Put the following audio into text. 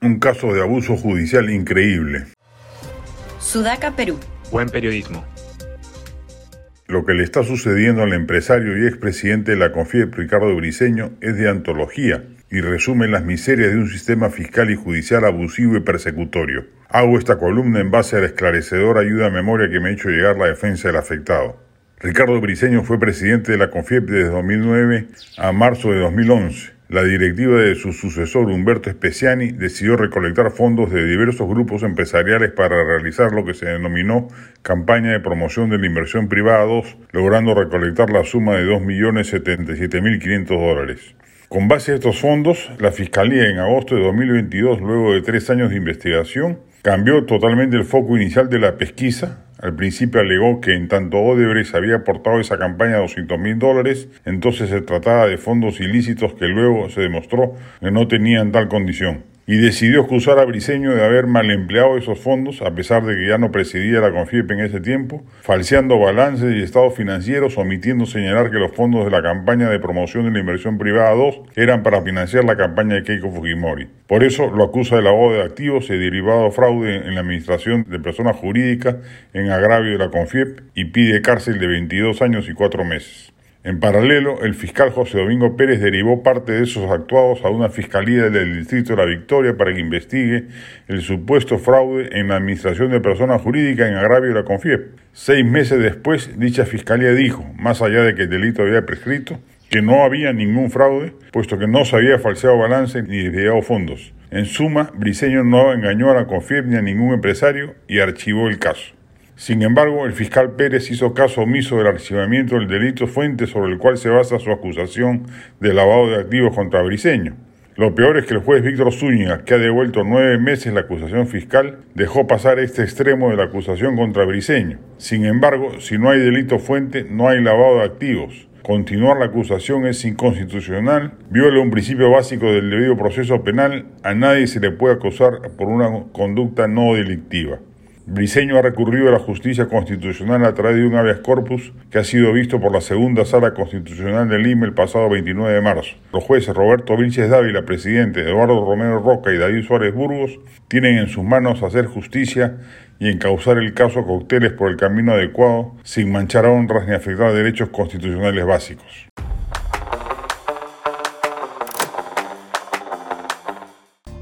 Un caso de abuso judicial increíble. Sudaca, Perú. Buen periodismo. Lo que le está sucediendo al empresario y expresidente de la CONFIEP, Ricardo Briceño, es de antología y resume las miserias de un sistema fiscal y judicial abusivo y persecutorio. Hago esta columna en base a la esclarecedora ayuda a memoria que me ha hecho llegar la defensa del afectado. Ricardo Briceño fue presidente de la CONFIEP desde 2009 a marzo de 2011. La directiva de su sucesor Humberto Speciani decidió recolectar fondos de diversos grupos empresariales para realizar lo que se denominó campaña de promoción de la inversión privada 2, logrando recolectar la suma de 2.077.500 dólares. Con base a estos fondos, la Fiscalía en agosto de 2022, luego de tres años de investigación, cambió totalmente el foco inicial de la pesquisa al principio alegó que en tanto Odebrecht había aportado esa campaña 200 mil dólares, entonces se trataba de fondos ilícitos que luego se demostró que no tenían tal condición y decidió acusar a Briceño de haber mal empleado esos fondos, a pesar de que ya no presidía la Confiepe en ese tiempo, falseando balances y estados financieros, omitiendo señalar que los fondos de la campaña de promoción de la inversión privada 2 eran para financiar la campaña de Keiko Fujimori. Por eso lo acusa de lavado de activos y derivado fraude en la administración de personas jurídicas en agravio de la Confiep y pide cárcel de 22 años y 4 meses. En paralelo, el fiscal José Domingo Pérez derivó parte de esos actuados a una fiscalía del Distrito de la Victoria para que investigue el supuesto fraude en la administración de personas jurídicas en agravio de la CONFIEP. Seis meses después, dicha fiscalía dijo, más allá de que el delito había prescrito, que no había ningún fraude, puesto que no se había falseado balance ni desviado fondos. En suma, Briceño no engañó a la CONFIEP ni a ningún empresario y archivó el caso. Sin embargo, el fiscal Pérez hizo caso omiso del archivamiento del delito fuente sobre el cual se basa su acusación de lavado de activos contra Briceño. Lo peor es que el juez Víctor Zúñiga, que ha devuelto nueve meses la acusación fiscal, dejó pasar este extremo de la acusación contra Briceño. Sin embargo, si no hay delito fuente, no hay lavado de activos. Continuar la acusación es inconstitucional, viola un principio básico del debido proceso penal, a nadie se le puede acusar por una conducta no delictiva. Briceño ha recurrido a la justicia constitucional a través de un habeas corpus que ha sido visto por la segunda sala constitucional del Lima el pasado 29 de marzo. Los jueces Roberto Vilches Dávila, presidente, Eduardo Romero Roca y David Suárez Burgos tienen en sus manos hacer justicia y encauzar el caso a cauteles por el camino adecuado sin manchar honras ni afectar derechos constitucionales básicos.